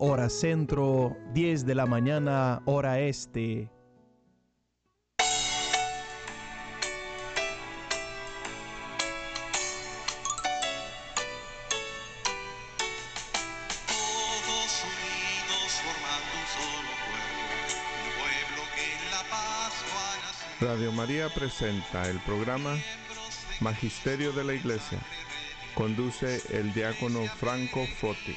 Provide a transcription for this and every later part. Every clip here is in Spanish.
hora centro, 10 de la mañana, hora este. Todos unidos formando un solo pueblo, un pueblo que en la Pascua nació. Radio María presenta el programa Magisterio de la Iglesia. Conduce el diácono Franco Foti.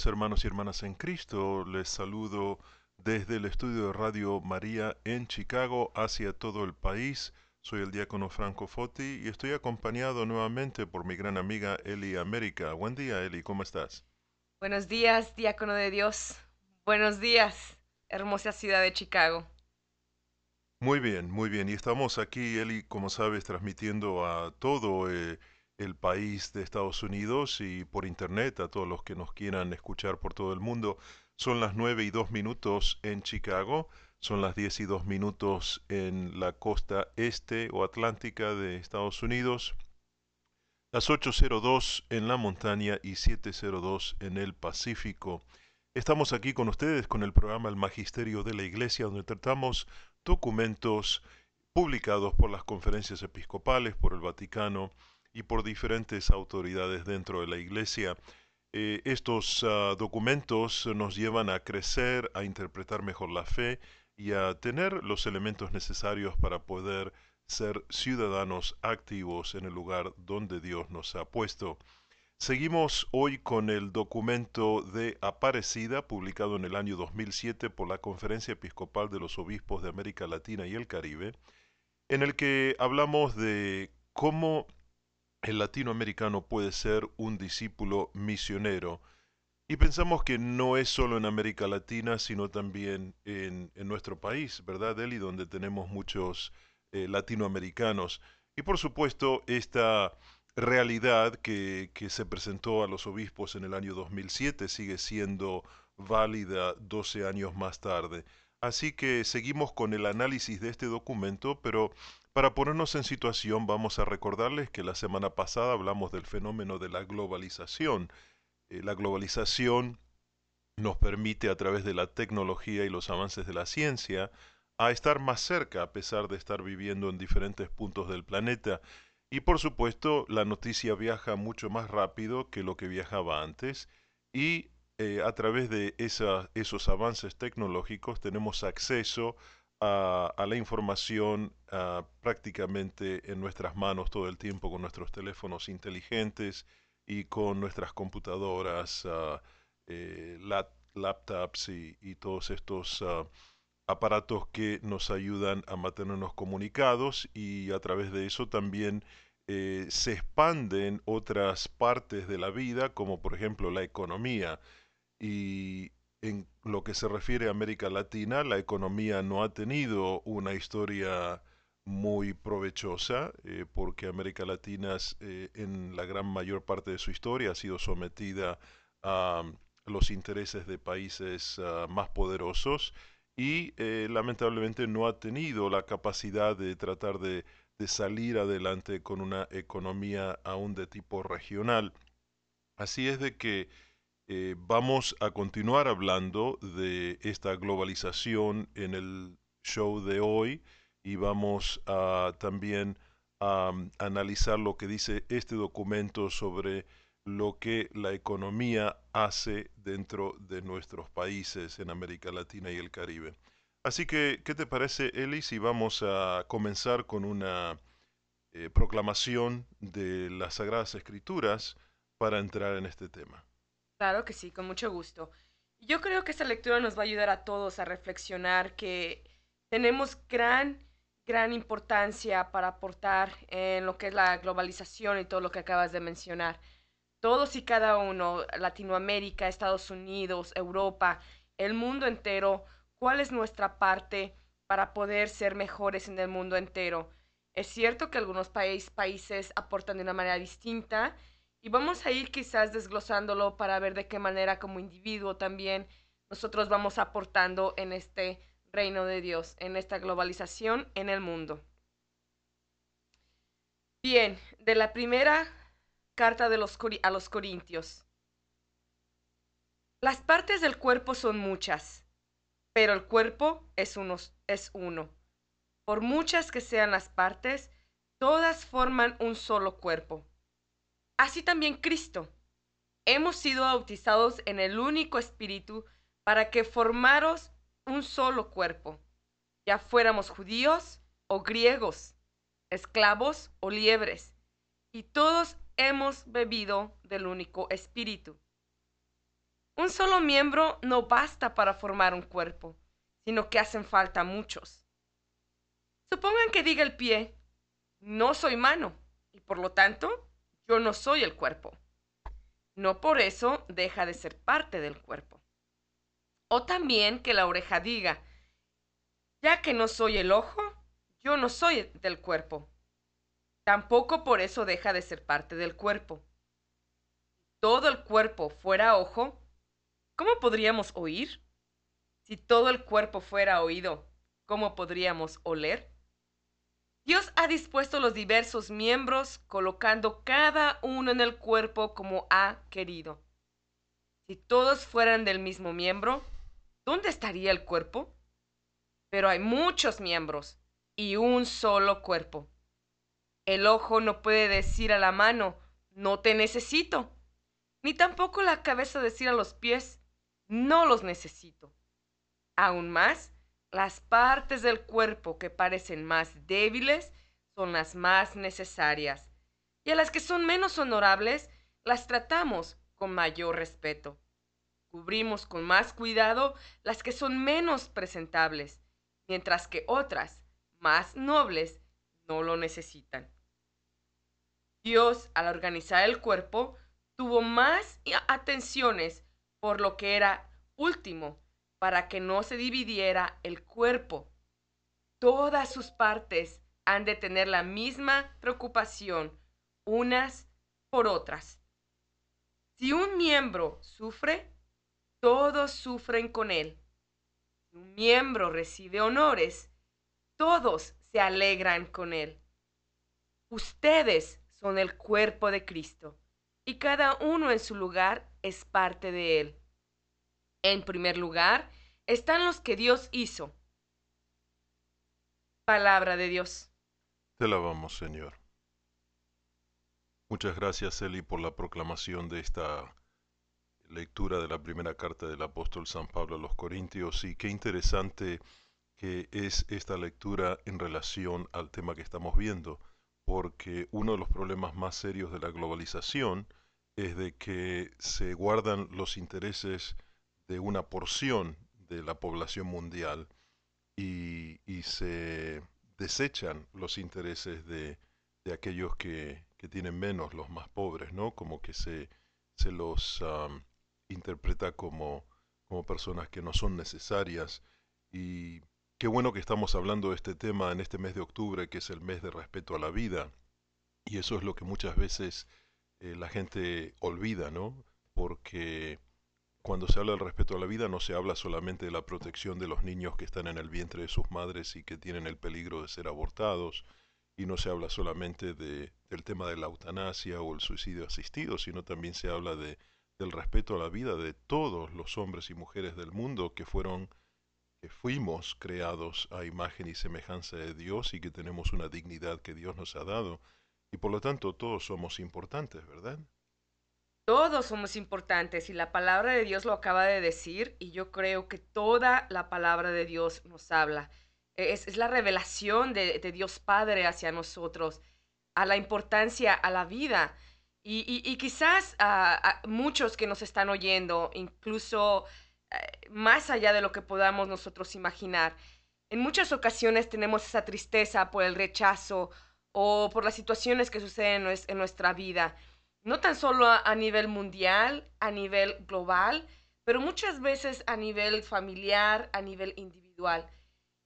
Días hermanos y hermanas en Cristo. Les saludo desde el estudio de Radio María en Chicago hacia todo el país. Soy el diácono Franco Foti y estoy acompañado nuevamente por mi gran amiga Eli América. Buen día Eli, ¿cómo estás? Buenos días, diácono de Dios. Buenos días, hermosa ciudad de Chicago. Muy bien, muy bien. Y estamos aquí, Eli, como sabes, transmitiendo a todo eh, el país de Estados Unidos y por internet a todos los que nos quieran escuchar por todo el mundo. Son las 9 y 2 minutos en Chicago, son las 10 y 2 minutos en la costa este o atlántica de Estados Unidos, las 8.02 en la montaña y 7.02 en el Pacífico. Estamos aquí con ustedes con el programa El Magisterio de la Iglesia, donde tratamos documentos publicados por las conferencias episcopales, por el Vaticano y por diferentes autoridades dentro de la Iglesia. Eh, estos ah, documentos nos llevan a crecer, a interpretar mejor la fe y a tener los elementos necesarios para poder ser ciudadanos activos en el lugar donde Dios nos ha puesto. Seguimos hoy con el documento de Aparecida, publicado en el año 2007 por la Conferencia Episcopal de los Obispos de América Latina y el Caribe, en el que hablamos de cómo el latinoamericano puede ser un discípulo misionero. Y pensamos que no es solo en América Latina, sino también en, nuestro país, ¿verdad, Eli? Donde tenemos muchos eh, latinoamericanos. Y por supuesto, esta realidad que, que se presentó a los obispos en el año 2007 sigue siendo válida 12 años más tarde. Así que seguimos con el análisis de este documento, pero para ponernos en situación vamos a recordarles que la semana pasada hablamos del fenómeno de la globalización. Eh, la globalización nos permite a través de la tecnología y los avances de la ciencia a estar más cerca a pesar de estar viviendo en diferentes puntos del planeta. Y por supuesto, la noticia viaja mucho más rápido que lo que viajaba antes y eh, a través de esa- esos avances tecnológicos tenemos acceso a, a la información prácticamente en nuestras manos todo el tiempo con nuestros teléfonos inteligentes y con nuestras computadoras, eh, lap- laptops y, todos estos aparatos que nos ayudan a mantenernos comunicados y a través de eso también eh, se expanden otras partes de la vida, como por ejemplo la economía. Y en lo que se refiere a América Latina, la economía no ha tenido una historia muy provechosa, eh, porque América Latina eh, en la gran mayor parte de su historia ha sido sometida a los intereses de países ah, más poderosos y eh, lamentablemente no ha tenido la capacidad de tratar de salir adelante con una economía aún de tipo regional. Así es de que eh, vamos a continuar hablando de esta globalización en el show de hoy y vamos a también a um, analizar lo que dice este documento sobre lo que la economía hace dentro de nuestros países en América Latina y el Caribe. Así que, ¿qué te parece, Eli, si vamos a comenzar con una eh, proclamación de las Sagradas Escrituras para entrar en este tema? Claro que sí, con mucho gusto. Yo creo que esta lectura nos va a ayudar a todos a reflexionar que tenemos gran, gran importancia para aportar en lo que es la globalización y todo lo que acabas de mencionar. todos y cada uno, Latinoamérica, Estados Unidos, Europa, el mundo entero, cuál es nuestra parte para poder ser mejores en el mundo entero. Es cierto que algunos países aportan de una manera distinta y vamos a ir quizás desglosándolo para ver de qué manera como individuo también nosotros vamos aportando en este reino de Dios, en esta globalización en el mundo. Bien, de la primera carta de los, a los Corintios. Las partes del cuerpo son muchas, pero el cuerpo es es uno. Por muchas que sean las partes, todas forman un solo cuerpo. Así también Cristo. Hemos sido bautizados en el único espíritu para que formaros un solo cuerpo, ya fuéramos judíos o griegos, esclavos o liebres, y todos hemos bebido del único espíritu. Un solo miembro no basta para formar un cuerpo, sino que hacen falta muchos. Supongan que diga el pie, no soy mano, y por lo tanto, yo no soy el cuerpo. No por eso deja de ser parte del cuerpo. O también que la oreja diga, ya que no soy el ojo, yo no soy del cuerpo. Tampoco por eso deja de ser parte del cuerpo. Todo el cuerpo fuera ojo, ¿cómo podríamos oír? Si todo el cuerpo fuera oído, ¿cómo podríamos oler? Dios ha dispuesto los diversos miembros colocando cada uno en el cuerpo como ha querido. Si todos fueran del mismo miembro, ¿dónde estaría el cuerpo? Pero hay muchos miembros y un solo cuerpo. El ojo no puede decir a la mano, no te necesito, ni tampoco la cabeza decir a los pies, no los necesito. Aún más, las partes del cuerpo que parecen más débiles son las más necesarias, y a las que son menos honorables las tratamos con mayor respeto. Cubrimos con más cuidado las que son menos presentables, mientras que otras, más nobles, no lo necesitan. Dios, al organizar el cuerpo, tuvo más atenciones por lo que era último, para que no se dividiera el cuerpo. Todas sus partes han de tener la misma preocupación unas por otras. Si un miembro sufre, todos sufren con él. Si un miembro recibe honores, todos se alegran con él. Ustedes son el cuerpo de Cristo y cada uno en su lugar es parte de él. En primer lugar están los que Dios hizo. Palabra de Dios. Te alabamos, Señor. Muchas gracias, Eli, por la proclamación de esta lectura de la primera carta del apóstol San Pablo a los Corintios y qué interesante que es esta lectura en relación al tema que estamos viendo, porque uno de los problemas más serios de la globalización es de que se guardan los intereses de una porción de la población mundial y, se desechan los intereses de, aquellos que, tienen menos, los más pobres, ¿no? Como que se, se los interpreta como, como personas que no son necesarias. Y qué bueno que estamos hablando de este tema en este mes de octubre, que es el mes de respeto a la vida. Y eso es lo que muchas veces eh, la gente olvida, ¿no? Porque cuando se habla del respeto a la vida no se habla solamente de la protección de los niños que están en el vientre de sus madres y que tienen el peligro de ser abortados, y no se habla solamente de, del tema de la eutanasia o el suicidio asistido, sino también se habla de del respeto a la vida de todos los hombres y mujeres del mundo que fueron que fuimos creados a imagen y semejanza de Dios y que tenemos una dignidad que Dios nos ha dado y por lo tanto todos somos importantes, ¿verdad? Todos somos importantes y la palabra de Dios lo acaba de decir y yo creo que toda la palabra de Dios nos habla. Es, es la revelación de, Dios Padre hacia nosotros, a la importancia, a la vida. Y, quizás a, muchos que nos están oyendo, incluso eh, más allá de lo que podamos nosotros imaginar, en muchas ocasiones tenemos esa tristeza por el rechazo o por las situaciones que suceden en nuestra vida. No tan solo a, nivel mundial, a nivel global, pero muchas veces a nivel familiar, a nivel individual.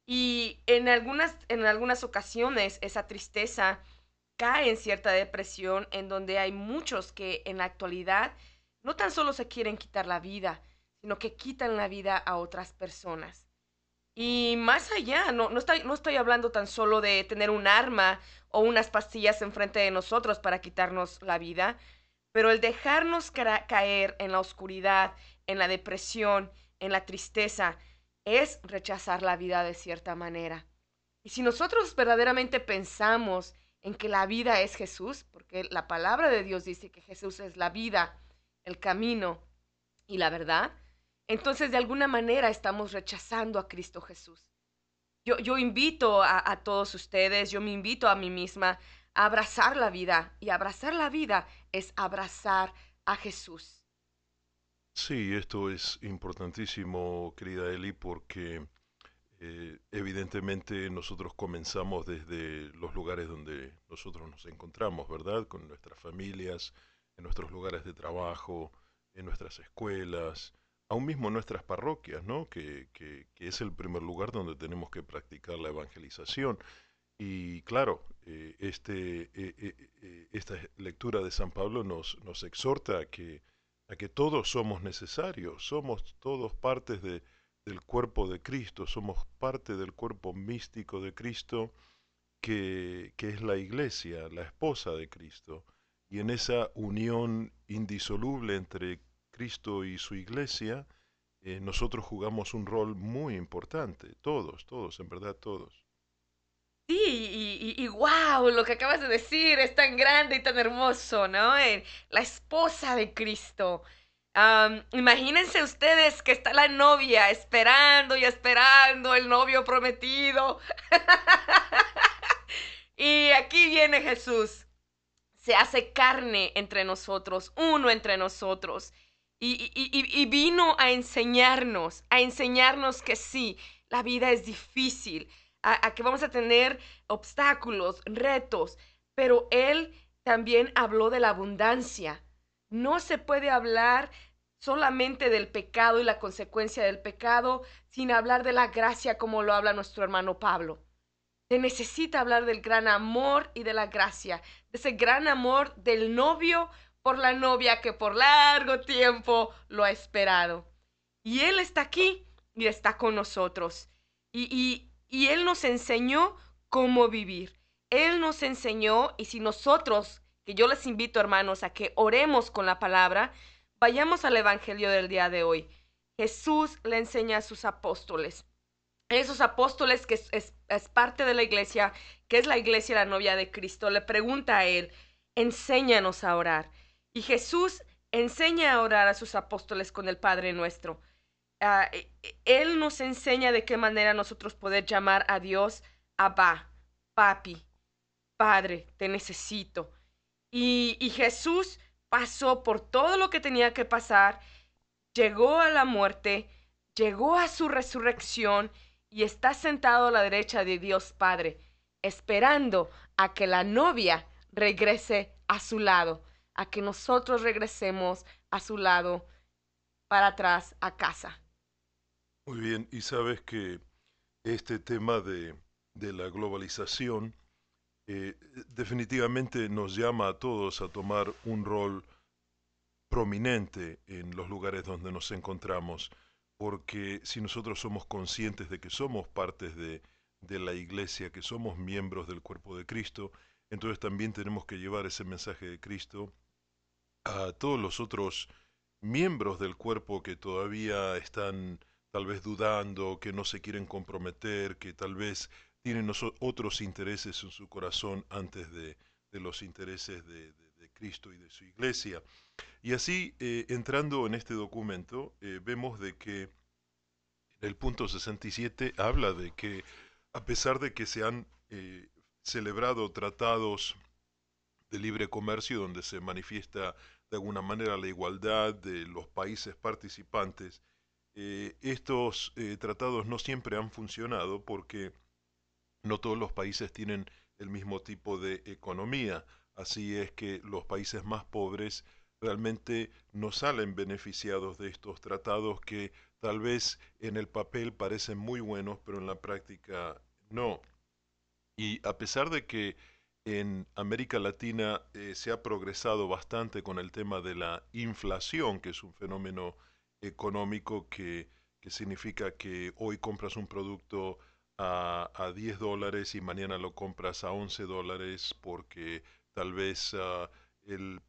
Y en algunas, en algunas ocasiones esa tristeza cae en cierta depresión en donde hay muchos que en la actualidad no tan solo se quieren quitar la vida, sino que quitan la vida a otras personas. Y más allá, no, no, estoy, no estoy hablando tan solo de tener un arma o unas pastillas enfrente de nosotros para quitarnos la vida, pero el dejarnos caer en la oscuridad, en la depresión, en la tristeza, es rechazar la vida de cierta manera. Y si nosotros verdaderamente pensamos en que la vida es Jesús, porque la palabra de Dios dice que Jesús es la vida, el camino y la verdad, entonces de alguna manera estamos rechazando a Cristo Jesús. Yo, yo invito a, a todos ustedes, yo me invito a mí misma a abrazar la vida y abrazar la vida es abrazar a Jesús. Sí, esto es importantísimo, querida Eli, porque eh, evidentemente nosotros comenzamos desde los lugares donde nosotros nos encontramos, ¿verdad? Con nuestras familias, en nuestros lugares de trabajo, en nuestras escuelas, aún mismo nuestras parroquias, ¿no? Que, que, es el primer lugar donde tenemos que practicar la evangelización. Y claro, eh, este, eh, esta lectura de San Pablo nos, nos exhorta a que a que todos somos necesarios, somos todos partes de, del cuerpo de Cristo, somos parte del cuerpo místico de Cristo, que, que, es la iglesia, la esposa de Cristo. Y en esa unión indisoluble entre Cristo y su iglesia, eh, nosotros jugamos un rol muy importante, todos, todos, en verdad todos. Sí, y, wow, lo que acabas de decir es tan grande y tan hermoso, ¿no? La esposa de Cristo. imagínense ustedes que está la novia esperando y esperando el novio prometido. y aquí viene Jesús. Se hace carne entre nosotros, uno entre nosotros. Y, vino a enseñarnos, a enseñarnos que sí, la vida es difícil a, que vamos a tener obstáculos, retos, pero Él también habló de la abundancia. No se puede hablar solamente del pecado y la consecuencia del pecado sin hablar de la gracia como lo habla nuestro hermano Pablo. Se necesita hablar del gran amor y de la gracia, de ese gran amor del novio por la novia que por largo tiempo lo ha esperado. Y Él está aquí y está con nosotros. Y, y, y Él nos enseñó cómo vivir. Él nos enseñó y si nosotros, que yo les invito hermanos a que oremos con la palabra, vayamos al Evangelio del día de hoy. Jesús le enseña a sus apóstoles. Esos apóstoles que es, parte de la iglesia, que es la iglesia la novia de Cristo, le pregunta a él, enséñanos a orar. Y Jesús enseña a orar a sus apóstoles con el Padre nuestro. Ah, e, e, él nos enseña de qué manera nosotros poder llamar a Dios Abba, Papi, Padre, te necesito. Y, y Jesús pasó por todo lo que tenía que pasar, llegó a la muerte, llegó a su resurrección y está sentado a la derecha de Dios Padre, esperando a que la novia regrese a su lado, a que nosotros regresemos a su lado para atrás a casa. Muy bien, y sabes que este tema de, la globalización eh, definitivamente nos llama a todos a tomar un rol prominente en los lugares donde nos encontramos, porque si nosotros somos conscientes de que somos partes de, de la iglesia, que somos miembros del cuerpo de Cristo, entonces también tenemos que llevar ese mensaje de Cristo a todos los otros miembros del cuerpo que todavía están tal vez dudando, que no se quieren comprometer, que tal vez tienen otros intereses en su corazón antes de, los intereses de, Cristo y de su iglesia. Y así, eh, entrando en este documento, eh, vemos de que en el punto 67 habla de que a pesar de que se han eh, celebrado tratados de libre comercio donde se manifiesta de alguna manera la igualdad de los países participantes, eh, estos eh, tratados no siempre han funcionado porque no todos los países tienen el mismo tipo de economía. Así es que los países más pobres realmente no salen beneficiados de estos tratados que tal vez en el papel parecen muy buenos, pero en la práctica no. Y a pesar de que en América Latina eh, se ha progresado bastante con el tema de la inflación, que es un fenómeno económico que, significa que hoy compras un producto a, a, 10 dólares y mañana lo compras a 11 dólares porque tal vez ah, el,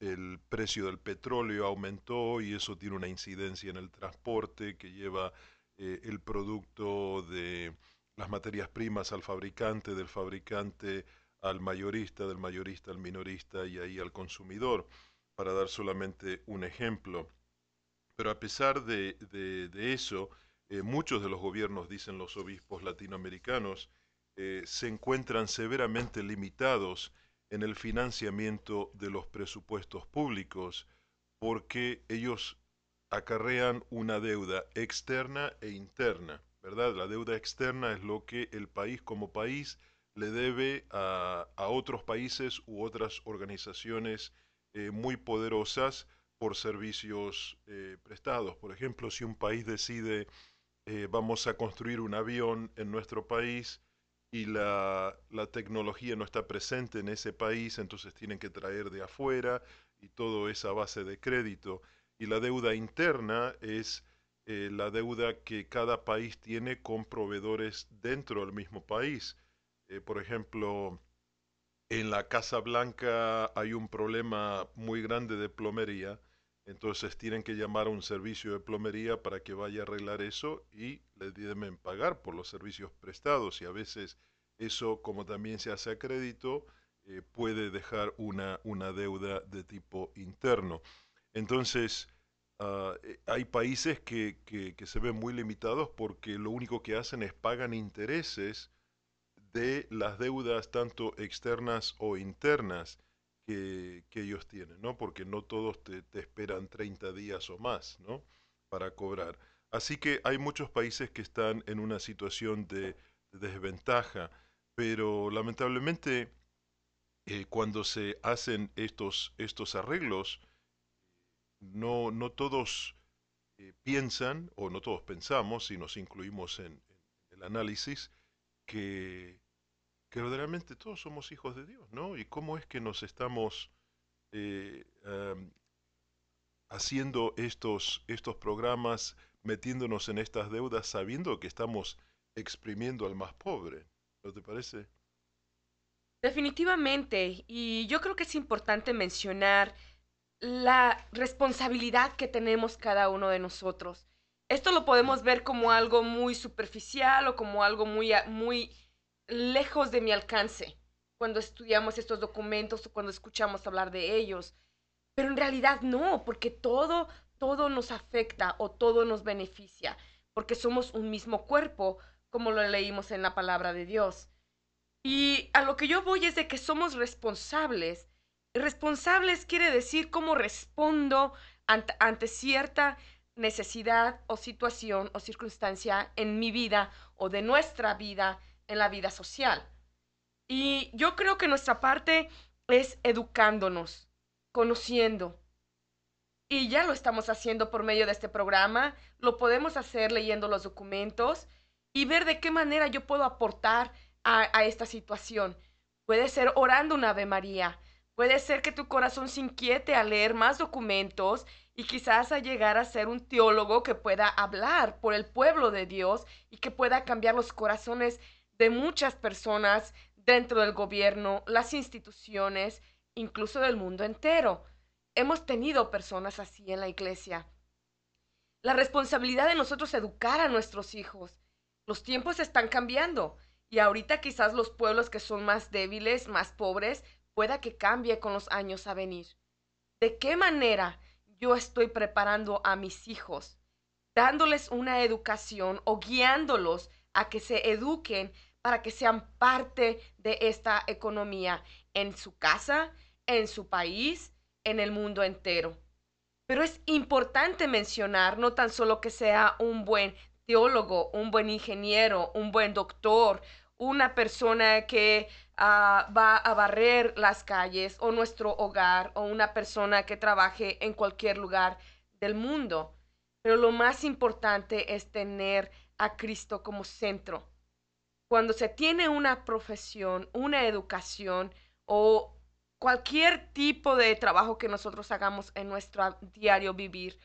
el, precio del petróleo aumentó y eso tiene una incidencia en el transporte que lleva eh, el producto de las materias primas al fabricante, del fabricante al mayorista, del mayorista al minorista y ahí al consumidor, para dar solamente un ejemplo. Pero a pesar de, eso, eh, muchos de los gobiernos, dicen los obispos latinoamericanos, eh, se encuentran severamente limitados en el financiamiento de los presupuestos públicos porque ellos acarrean una deuda externa e interna, ¿verdad? La deuda externa es lo que el país como país le debe a, otros países u otras organizaciones eh, muy poderosas por servicios eh, prestados. Por ejemplo, si un país decide eh, vamos a construir un avión en nuestro país y la, la, tecnología no está presente en ese país, entonces tienen que traer de afuera y todo es a base de crédito. Y la deuda interna es la deuda que cada país tiene con proveedores dentro del mismo país. Eh, por ejemplo, en la Casa Blanca hay un problema muy grande de plomería, entonces tienen que llamar a un servicio de plomería para que vaya a arreglar eso y le deben pagar por los servicios prestados y a veces eso, como también se hace a crédito, eh, puede dejar una, una deuda de tipo interno. Entonces, ah, eh, hay países que, que, que, se ven muy limitados porque lo único que hacen es pagan intereses de las deudas tanto externas o internas que, ellos tienen, ¿no? Porque no todos te, esperan 30 días o más, ¿no? Para cobrar. Así que hay muchos países que están en una situación de, desventaja, pero lamentablemente eh, cuando se hacen estos, estos arreglos, no, no todos eh, piensan, o no todos pensamos, si nos incluimos en el análisis, que, que verdaderamente todos somos hijos de Dios, ¿no? Y cómo es que nos estamos eh, haciendo estos, estos programas, metiéndonos en estas deudas, sabiendo que estamos exprimiendo al más pobre. ¿No te parece? Definitivamente, y yo creo que es importante mencionar la responsabilidad que tenemos cada uno de nosotros. Esto lo podemos ver como algo muy superficial o como algo muy, muy lejos de mi alcance cuando estudiamos estos documentos o cuando escuchamos hablar de ellos. Pero en realidad no, porque todo, todo nos afecta o todo nos beneficia, porque somos un mismo cuerpo, como lo leímos en la palabra de Dios. Y a lo que yo voy es de que somos responsables. Responsables quiere decir cómo respondo ante, cierta necesidad o situación o circunstancia en mi vida o de nuestra vida en la vida social. Y yo creo que nuestra parte es educándonos, conociendo. Y ya lo estamos haciendo por medio de este programa, lo podemos hacer leyendo los documentos y ver de qué manera yo puedo aportar a, esta situación. Puede ser orando una Ave María, puede ser que tu corazón se inquiete a leer más documentos y quizás a llegar a ser un teólogo que pueda hablar por el pueblo de Dios y que pueda cambiar los corazones de muchas personas dentro del gobierno, las instituciones, incluso del mundo entero. Hemos tenido personas así en la iglesia. La responsabilidad de nosotros educar a nuestros hijos. Los tiempos están cambiando y ahorita quizás los pueblos que son más débiles, más pobres, pueda que cambie con los años a venir. ¿De qué manera yo estoy preparando a mis hijos, dándoles una educación o guiándolos a que se eduquen para que sean parte de esta economía en su casa, en su país, en el mundo entero. Pero es importante mencionar no tan solo que sea un buen teólogo, un buen ingeniero, un buen doctor, una persona que ah, va a barrer las calles o nuestro hogar o una persona que trabaje en cualquier lugar del mundo. Pero lo más importante es tener a Cristo como centro. Cuando se tiene una profesión, una educación o cualquier tipo de trabajo que nosotros hagamos en nuestro diario vivir,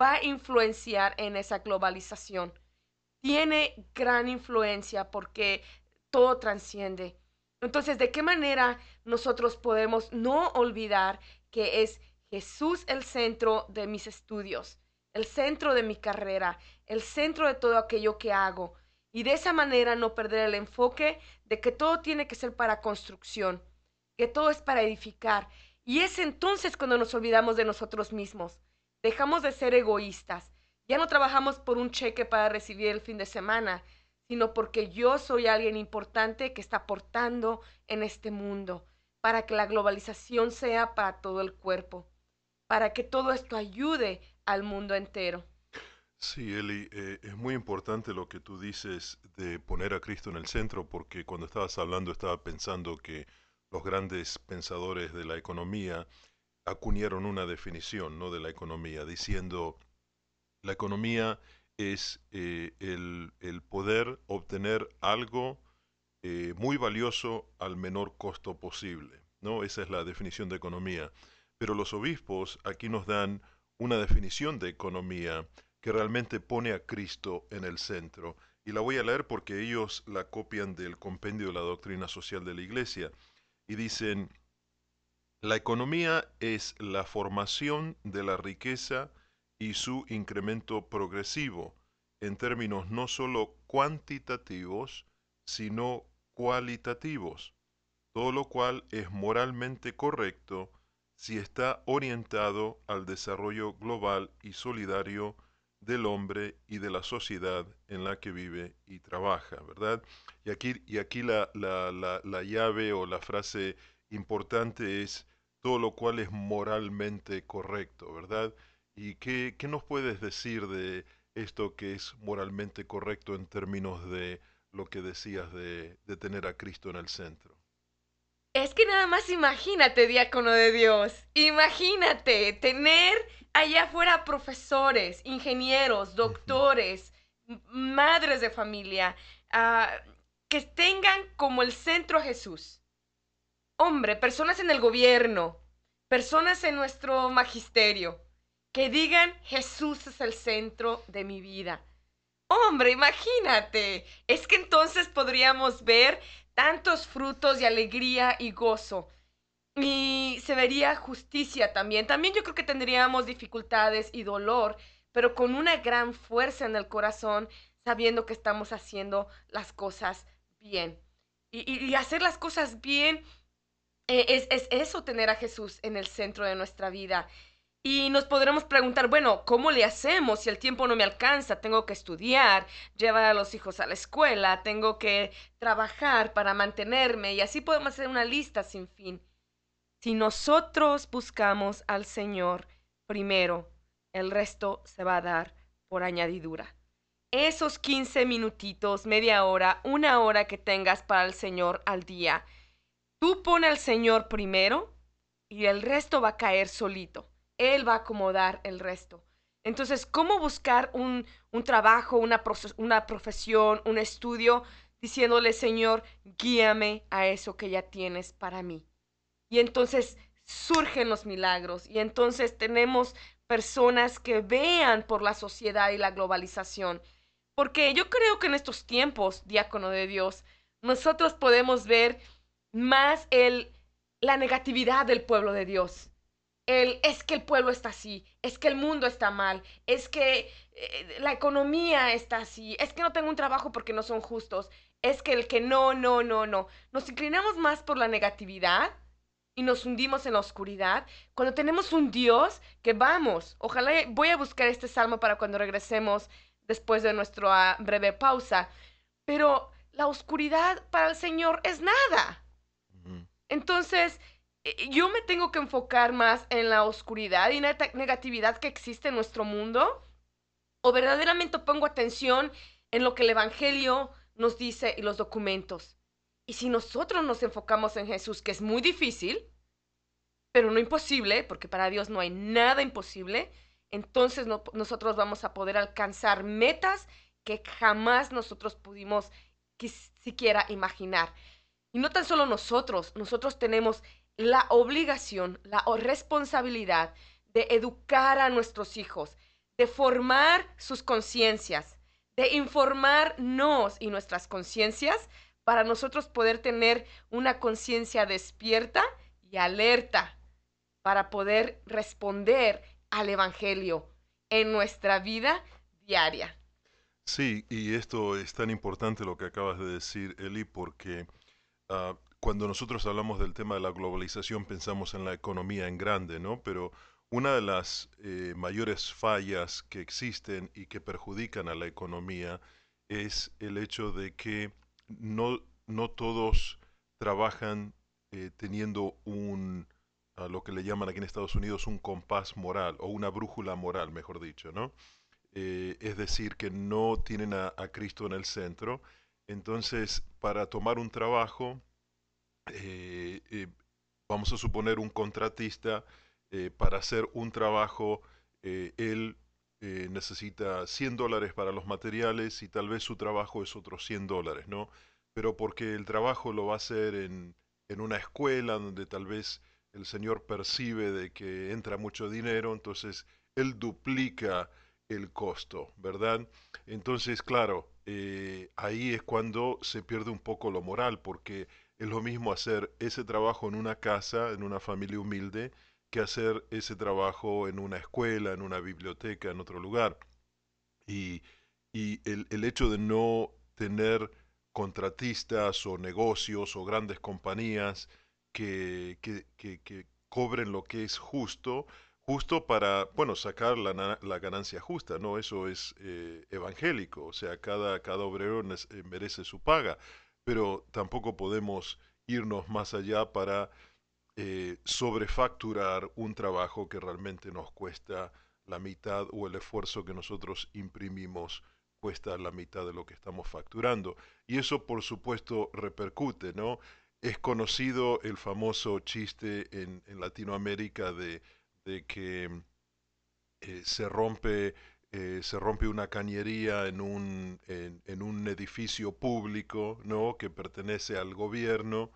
va a influenciar en esa globalización. Tiene gran influencia porque todo transciende. Entonces, ¿de qué manera nosotros podemos no olvidar que es Jesús el centro de mis estudios, el centro de mi carrera, el centro de todo aquello que hago? Y de esa manera no perder el enfoque de que todo tiene que ser para construcción, que todo es para edificar. Y es entonces cuando nos olvidamos de nosotros mismos. Dejamos de ser egoístas. Ya no trabajamos por un cheque para recibir el fin de semana, sino porque yo soy alguien importante que está aportando en este mundo, para que la globalización sea para todo el cuerpo, para que todo esto ayude al mundo entero. Sí, Eli, eh, es muy importante lo que tú dices de poner a Cristo en el centro, porque cuando estabas hablando estaba pensando que los grandes pensadores de la economía acuñaron una definición ¿no? de la economía, diciendo la economía es eh, el, poder obtener algo eh, muy valioso al menor costo posible. ¿no? Esa es la definición de economía. Pero los obispos aquí nos dan una definición de economía que realmente pone a Cristo en el centro. Y la voy a leer porque ellos la copian del compendio de la doctrina social de la Iglesia. Y dicen, la economía es la formación de la riqueza y su incremento progresivo en términos no sólo cuantitativos, sino cualitativos, todo lo cual es moralmente correcto si está orientado al desarrollo global y solidario del hombre y de la sociedad en la que vive y trabaja, ¿verdad? Y aquí, y aquí la, la llave o la frase importante es todo lo cual es moralmente correcto, ¿verdad? ¿Y qué, qué nos puedes decir de esto que es moralmente correcto en términos de lo que decías de, de tener a Cristo en el centro? Es que nada más imagínate, diácono de Dios, imagínate tener allá afuera profesores, ingenieros, doctores, madres de familia, ah, que tengan como el centro a Jesús. Hombre, personas en el gobierno, personas en nuestro magisterio, que digan Jesús es el centro de mi vida. Hombre, imagínate, es que entonces podríamos ver tantos frutos de alegría y gozo. Y se vería justicia también. También yo creo que tendríamos dificultades y dolor, pero con una gran fuerza en el corazón, sabiendo que estamos haciendo las cosas bien. Y, y hacer las cosas bien eh, es, es eso, tener a Jesús en el centro de nuestra vida. Y nos podremos preguntar, bueno, ¿cómo le hacemos si el tiempo no me alcanza? Tengo que estudiar, llevar a los hijos a la escuela, tengo que trabajar para mantenerme y así podemos hacer una lista sin fin. Si nosotros buscamos al Señor primero, el resto se va a dar por añadidura. Esos 15 minutitos, media hora, una hora que tengas para el Señor al día, Tú pone al Señor primero y el resto va a caer solito. Él va a acomodar el resto. Entonces, ¿cómo buscar un, trabajo, una, una profesión, un estudio, diciéndole, Señor, guíame a eso que ya tienes para mí? Y entonces surgen los milagros y entonces tenemos personas que vean por la sociedad y la globalización. Porque yo creo que en estos tiempos, diácono de Dios, nosotros podemos ver más el, la negatividad del pueblo de Dios. El, es que el pueblo está así, es que el mundo está mal, es que eh, la economía está así, es que no tengo un trabajo porque no son justos, es que el que no, no, no, no. Nos inclinamos más por la negatividad y nos hundimos en la oscuridad cuando tenemos un Dios que vamos, ojalá voy a buscar este salmo para cuando regresemos después de nuestra breve pausa, pero la oscuridad para el Señor es nada. Entonces, yo me tengo que enfocar más en la oscuridad y la negatividad que existe en nuestro mundo, o verdaderamente pongo atención en lo que el Evangelio nos dice y los documentos. Y si nosotros nos enfocamos en Jesús, que es muy difícil, pero no imposible, porque para Dios no hay nada imposible, entonces nosotros vamos a poder alcanzar metas que jamás nosotros pudimos siquiera imaginar. Y no tan solo nosotros, nosotros tenemos la obligación, la responsabilidad de educar a nuestros hijos, de formar sus conciencias, de informarnos y nuestras conciencias para nosotros poder tener una conciencia despierta y alerta para poder responder al Evangelio en nuestra vida diaria. Sí, y esto es tan importante lo que acabas de decir, Eli, porque ah, cuando nosotros hablamos del tema de la globalización pensamos en la economía en grande, ¿no? Pero una de las eh, mayores fallas que existen y que perjudican a la economía es el hecho de que no, no todos trabajan eh, teniendo un, a lo que le llaman aquí en Estados Unidos, un compás moral o una brújula moral, mejor dicho, ¿no? Eh, es decir, que no tienen a, Cristo en el centro. Entonces, para tomar un trabajo, eh, eh, vamos a suponer un contratista, para hacer un trabajo, él necesita 100 dólares para los materiales y tal vez su trabajo es otros 100 dólares, ¿no? Pero porque el trabajo lo va a hacer en, en una escuela donde tal vez el Señor percibe de que entra mucho dinero, entonces Él duplica el costo, ¿verdad? Entonces, claro, eh, ahí es cuando se pierde un poco lo moral, porque es lo mismo hacer ese trabajo en una casa, en una familia humilde, que hacer ese trabajo en una escuela, en una biblioteca, en otro lugar. Y, el, hecho de no tener contratistas o negocios o grandes compañías que, que, que cobren lo que es justo, justo para, bueno, sacar la, la ganancia justa, ¿no? Eso es eh, evangélico, o sea, cada, cada obrero merece su paga, pero tampoco podemos irnos más allá para eh, sobrefacturar un trabajo que realmente nos cuesta la mitad o el esfuerzo que nosotros imprimimos cuesta la mitad de lo que estamos facturando. Y eso, por supuesto, repercute, ¿no? Es conocido el famoso chiste en, Latinoamérica de de que eh, se rompe eh, se rompe una cañería en un, en, un edificio público ¿no? que pertenece al gobierno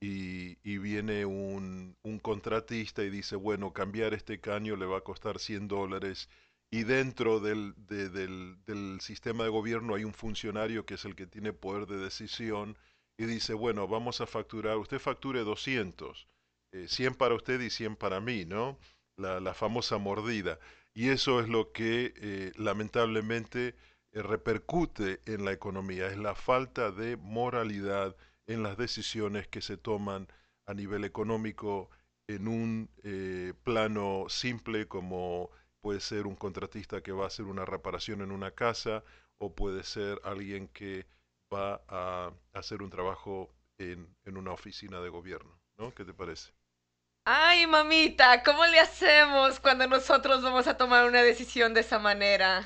y, viene un, un, contratista y dice, bueno, cambiar este caño le va a costar 100 dólares y dentro del, del, del, sistema de gobierno hay un funcionario que es el que tiene poder de decisión y dice, bueno, vamos a facturar, usted facture 200, 100 eh, para usted y 100 para mí, ¿no? la, famosa mordida. Y eso es lo que eh, lamentablemente eh, repercute en la economía, es la falta de moralidad en las decisiones que se toman a nivel económico en un eh, plano simple como puede ser un contratista que va a hacer una reparación en una casa o puede ser alguien que va a hacer un trabajo en, en una oficina de gobierno. ¿no? ¿Qué te parece? Ay, mamita, ¿cómo le hacemos cuando nosotros vamos a tomar una decisión de esa manera?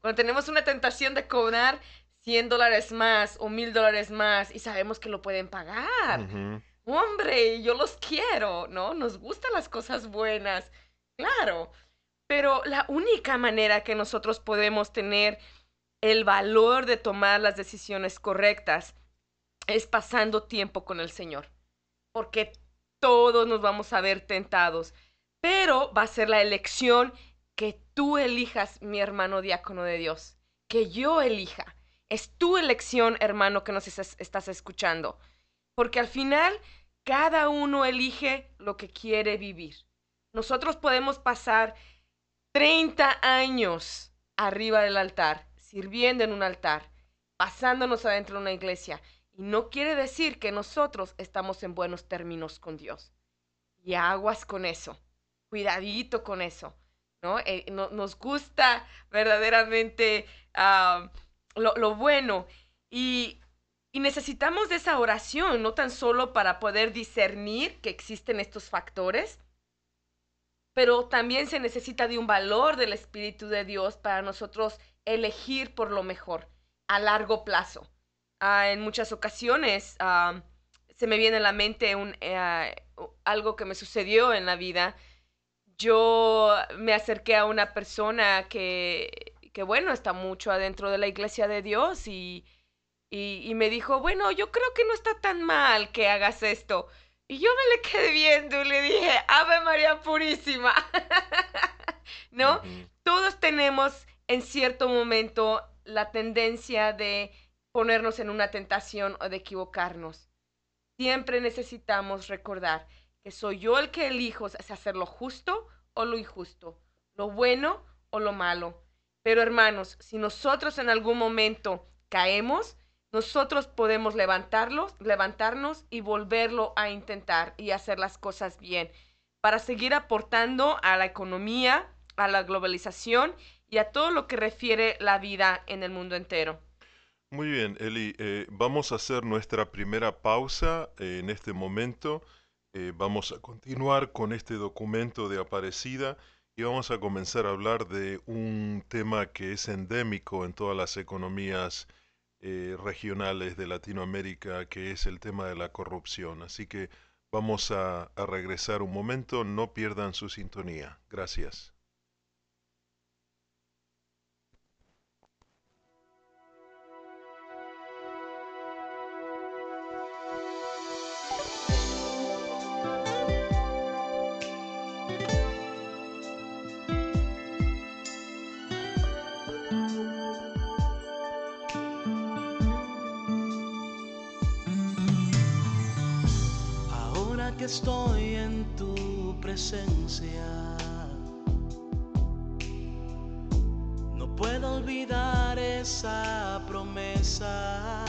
Cuando tenemos una tentación de cobrar 100 dólares más o 1000 dólares más y sabemos que lo pueden pagar. Hombre, yo los quiero, ¿no? Nos gustan las cosas buenas, claro. Pero la única manera que nosotros podemos tener el valor de tomar las decisiones correctas es pasando tiempo con el Señor. Porque todos nos vamos a ver tentados, pero va a ser la elección que tú elijas, mi hermano diácono de Dios, que yo elija. Es tu elección, hermano, que nos estás escuchando, porque al final cada uno elige lo que quiere vivir. Nosotros podemos pasar 30 años arriba del altar, sirviendo en un altar, pasándonos adentro de una iglesia y no quiere decir que nosotros estamos en buenos términos con Dios. Y aguas con eso. Cuidadito con eso. ¿no? Eh, nos gusta verdaderamente lo, bueno. Y, y necesitamos de esa oración, no tan solo para poder discernir que existen estos factores, pero también se necesita de un valor del Espíritu de Dios para nosotros elegir por lo mejor a largo plazo ah, en muchas ocasiones ah, se me viene a la mente un, eh, algo que me sucedió en la vida. Yo me acerqué a una persona que, que bueno, está mucho adentro de la iglesia de Dios y, y, y me dijo, bueno, yo creo que no está tan mal que hagas esto. Y yo me le quedé viendo y le dije, Ave María Purísima. ¿No? Todos tenemos en cierto momento la tendencia de ponernos en una tentación o de equivocarnos. Siempre necesitamos recordar que soy yo el que elijo hacer lo justo o lo injusto, lo bueno o lo malo. Pero hermanos, si nosotros en algún momento caemos, nosotros podemos levantarlos, levantarnos y volverlo a intentar y hacer las cosas bien para seguir aportando a la economía, a la globalización y a todo lo que refiere la vida en el mundo entero. Muy bien, Eli, eh, vamos a hacer nuestra primera pausa en este momento. Eh, vamos a continuar con este documento de Aparecida y vamos a comenzar a hablar de un tema que es endémico en todas las economías eh, regionales de Latinoamérica, que es el tema de la corrupción. Así que vamos a regresar un momento, no pierdan su sintonía. Gracias. Estoy en tu presencia, no puedo olvidar esa promesa.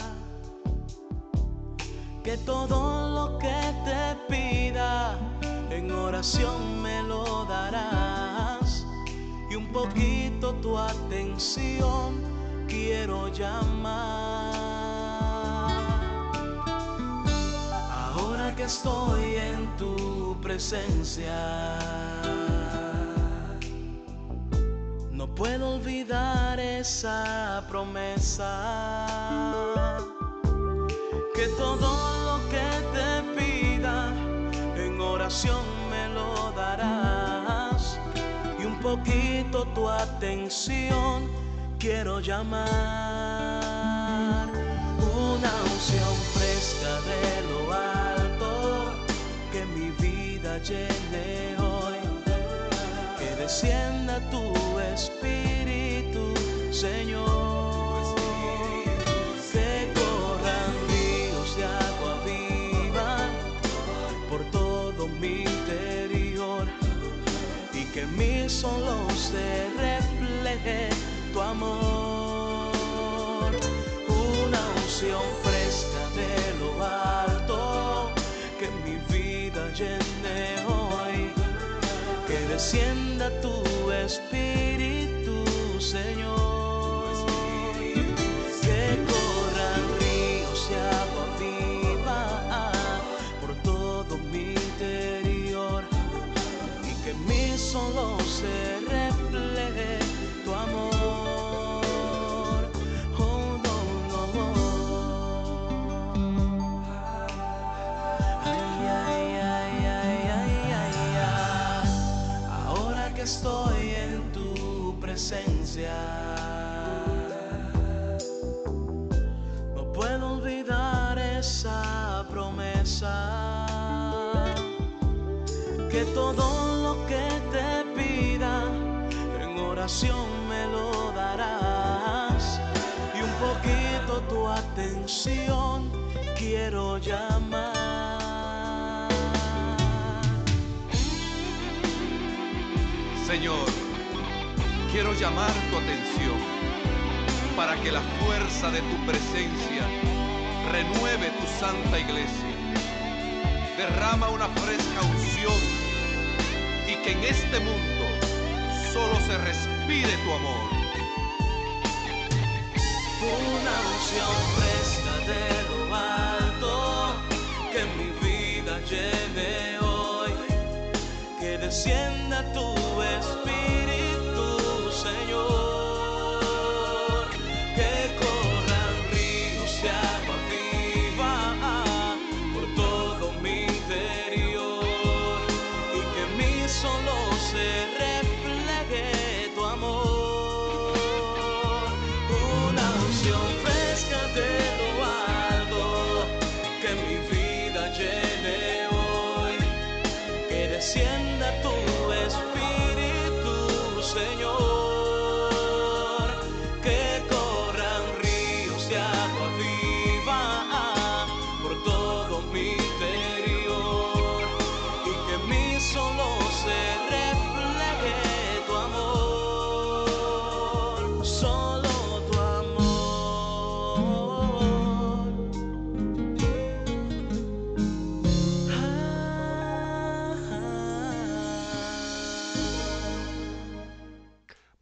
Que todo lo que te pida en oración me lo darás. Y un poquito tu atención quiero llamar. Estoy en tu presencia, no puedo olvidar esa promesa. Que todo lo que te pida en oración me lo darás. Y un poquito tu atención quiero llamar. Una unción fresca de lo alto hoy. Que descienda tu espíritu, Señor. Que corran ríos de agua viva por todo mi interior y que en mí solo se refleje tu amor. Una unción descienda tu espíritu, Señor. No puedo olvidar esa promesa. Que todo lo que te pida en oración me lo darás. Y un poquito tu atención quiero llamar. Señor, quiero llamar tu atención para que la fuerza de tu presencia renueve tu santa iglesia. Derrama una fresca unción y que en este mundo solo se respire tu amor. Una unción fresca de lo alto que mi vida lleve hoy. Que descienda tu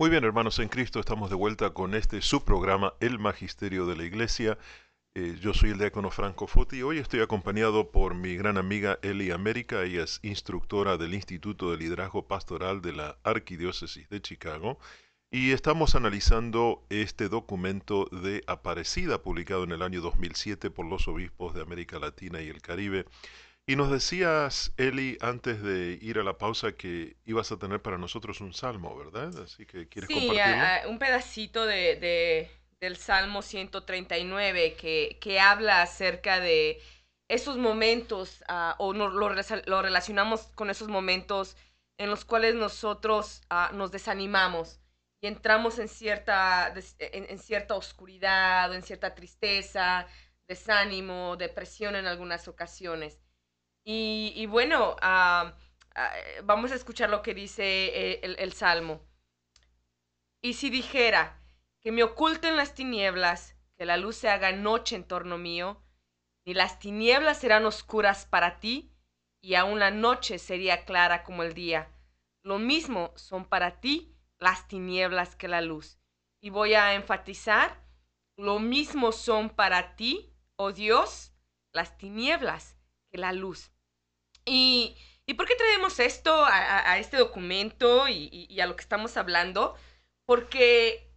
Muy bien, hermanos en Cristo, estamos de vuelta con este subprograma El Magisterio de la Iglesia. Eh, yo soy el diácono Franco Foti y hoy estoy acompañado por mi gran amiga Eli América. Ella es instructora del Instituto de Liderazgo Pastoral de la Arquidiócesis de Chicago. Y estamos analizando este documento de Aparecida, publicado en el año 2007 por los obispos de América Latina y el Caribe. Y nos decías, Eli, antes de ir a la pausa, que ibas a tener para nosotros un salmo, ¿verdad? Así que quieres Sí, compartirlo. a- a- un pedacito de, de- del Salmo 139 que, que habla acerca de esos momentos, ah, o no- lo, lo relacionamos con esos momentos en los cuales nosotros ah, nos desanimamos y entramos en cierta, en, en cierta oscuridad en cierta tristeza, desánimo, depresión en algunas ocasiones. Y, bueno, ah, ah, vamos a escuchar lo que dice eh, el, el Salmo. Y si dijera que me oculten las tinieblas, que la luz se haga noche en torno mío, ni las tinieblas serán oscuras para ti, y aún la noche sería clara como el día. Lo mismo son para ti las tinieblas que la luz. Y voy a enfatizar, lo mismo son para ti, oh Dios, las tinieblas que la luz. ¿Y, ¿y por qué traemos esto a, este documento y, a lo que estamos hablando? Porque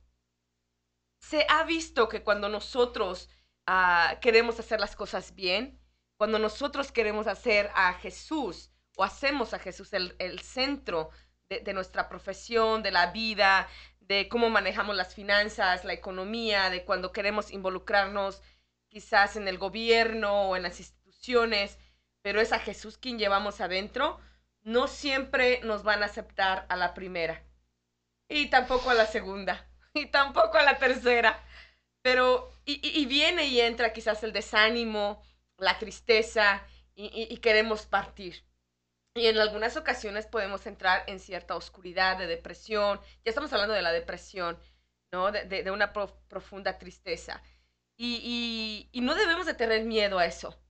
se ha visto que cuando nosotros ah, queremos hacer las cosas bien, cuando nosotros queremos hacer a Jesús o hacemos a Jesús el, el centro de nuestra profesión, de la vida, de cómo manejamos las finanzas, la economía, de cuando queremos involucrarnos quizás en el gobierno o en las instituciones, pero es a Jesús quien llevamos adentro, no siempre nos van a aceptar a la primera. Y tampoco a la segunda. Y tampoco a la tercera. Pero, y, viene y entra quizás el desánimo, la tristeza, y, queremos partir. Y en algunas ocasiones podemos entrar en cierta oscuridad, de depresión. Ya estamos hablando de la depresión, ¿no? De, una prof- profunda tristeza. Y no debemos de tener miedo a eso.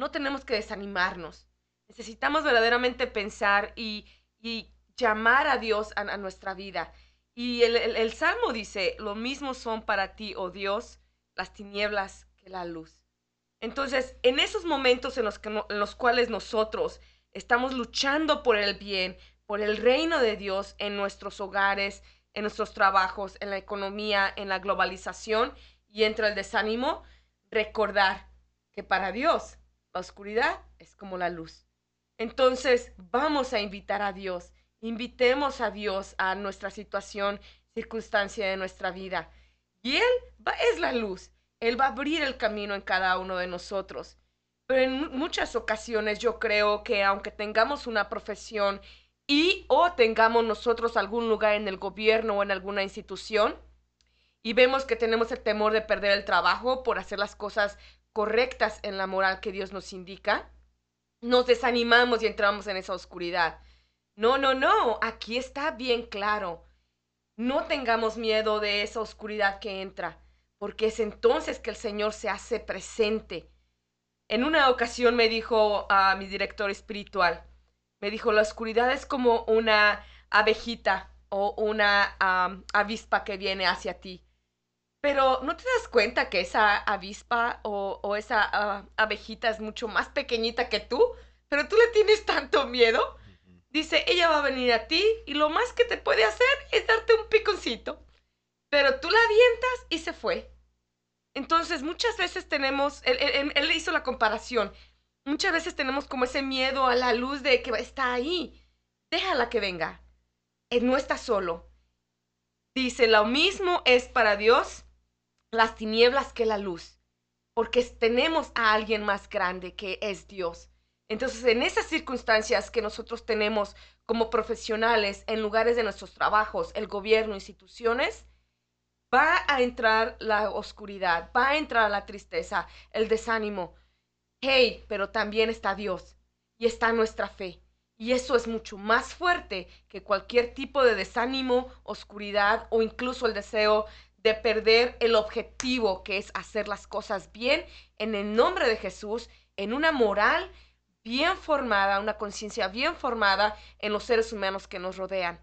No tenemos que desanimarnos. Necesitamos verdaderamente pensar y, llamar a Dios a, nuestra vida. Y el, Salmo dice, lo mismo son para ti, oh Dios, las tinieblas que la luz. Entonces, en esos momentos en los, que en los cuales nosotros estamos luchando por el bien, por el reino de Dios en nuestros hogares, en nuestros trabajos, en la economía, en la globalización y entre el desánimo, recordar que para Dios la oscuridad es como la luz. Entonces, vamos a invitar a Dios, invitemos a Dios a nuestra situación, circunstancia de nuestra vida. Y Él va- es la luz, Él va a abrir el camino en cada uno de nosotros. Pero en mu- muchas ocasiones yo creo que aunque tengamos una profesión y o tengamos nosotros algún lugar en el gobierno o en alguna institución y vemos que tenemos el temor de perder el trabajo por hacer las cosas correctas en la moral que Dios nos indica, nos desanimamos y entramos en esa oscuridad. No, no, no, aquí está bien claro. No tengamos miedo de esa oscuridad que entra, porque es entonces que el Señor se hace presente. En una ocasión me dijo a mi director espiritual, me dijo, la oscuridad es como una abejita o una avispa que viene hacia ti. Pero ¿no te das cuenta que esa avispa o, o esa ah, abejita es mucho más pequeñita que tú? Pero tú le tienes tanto miedo. Dice, ella va a venir a ti y lo más que te puede hacer es darte un piconcito. Pero tú la avientas y se fue. Entonces muchas veces tenemos, él, él- él hizo la comparación, muchas veces tenemos como ese miedo a la luz de que está ahí. Déjala que venga. Él no está solo. Dice, lo mismo es para Dios las tinieblas que la luz, porque tenemos a alguien más grande que es Dios. Entonces, en esas circunstancias que nosotros tenemos como profesionales en lugares de nuestros trabajos, el gobierno, instituciones, va a entrar la oscuridad, va a entrar la tristeza, el desánimo. Hey, pero también está Dios y está nuestra fe. Y eso es mucho más fuerte que cualquier tipo de desánimo, oscuridad o incluso el deseo de perder el objetivo que es hacer las cosas bien en el nombre de Jesús, en una moral bien formada, una conciencia bien formada en los seres humanos que nos rodean.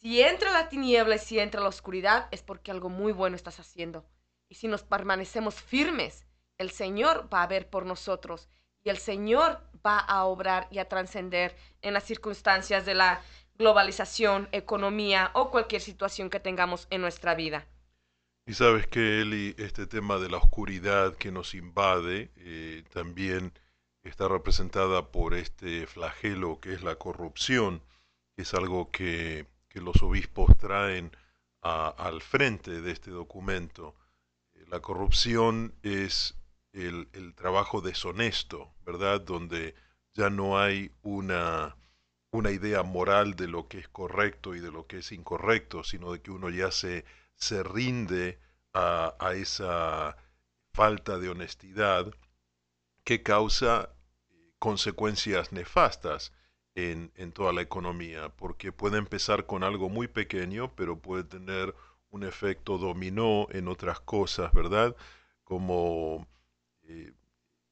Si entra la tiniebla y si entra la oscuridad, es porque algo muy bueno estás haciendo. Y si nos permanecemos firmes, el Señor va a ver por nosotros y el Señor va a obrar y a trascender en las circunstancias de la globalización, economía o cualquier situación que tengamos en nuestra vida. Y sabes que, Eli, este tema de la oscuridad que nos invade eh, también está representada por este flagelo que es la corrupción, que es algo que, que los obispos traen a- al frente de este documento. Eh, La corrupción es el, el trabajo deshonesto, ¿verdad? Donde ya no hay una, una idea moral de lo que es correcto y de lo que es incorrecto, sino de que uno ya se, se rinde a, a esa falta de honestidad que causa eh, consecuencias nefastas en, en toda la economía, porque puede empezar con algo muy pequeño, pero puede tener un efecto dominó en otras cosas, ¿verdad? Como eh,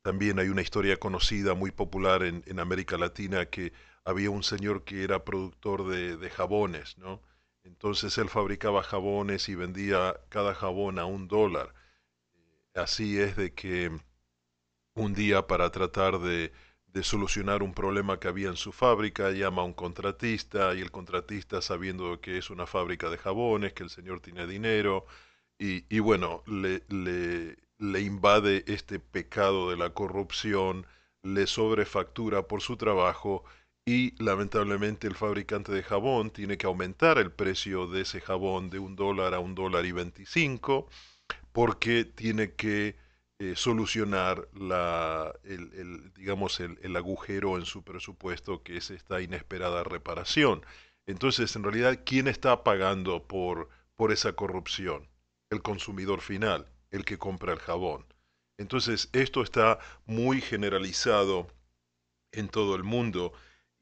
también hay una historia conocida, muy popular en, en América Latina, que había un señor que era productor de, jabones, ¿no? Entonces él fabricaba jabones y vendía cada jabón a un dólar. Así es de que un día para tratar de, solucionar un problema que había en su fábrica, llama a un contratista y el contratista sabiendo que es una fábrica de jabones, que el señor tiene dinero y, bueno, le invade este pecado de la corrupción, le sobrefactura por su trabajo y lamentablemente el fabricante de jabón tiene que aumentar el precio de ese jabón de un dólar a un dólar y veinticinco porque tiene que eh, solucionar la, el, el, digamos, el, el agujero en su presupuesto que es esta inesperada reparación. Entonces, en realidad, ¿quién está pagando por, por esa corrupción? El consumidor final, el que compra el jabón. Entonces, esto está muy generalizado en todo el mundo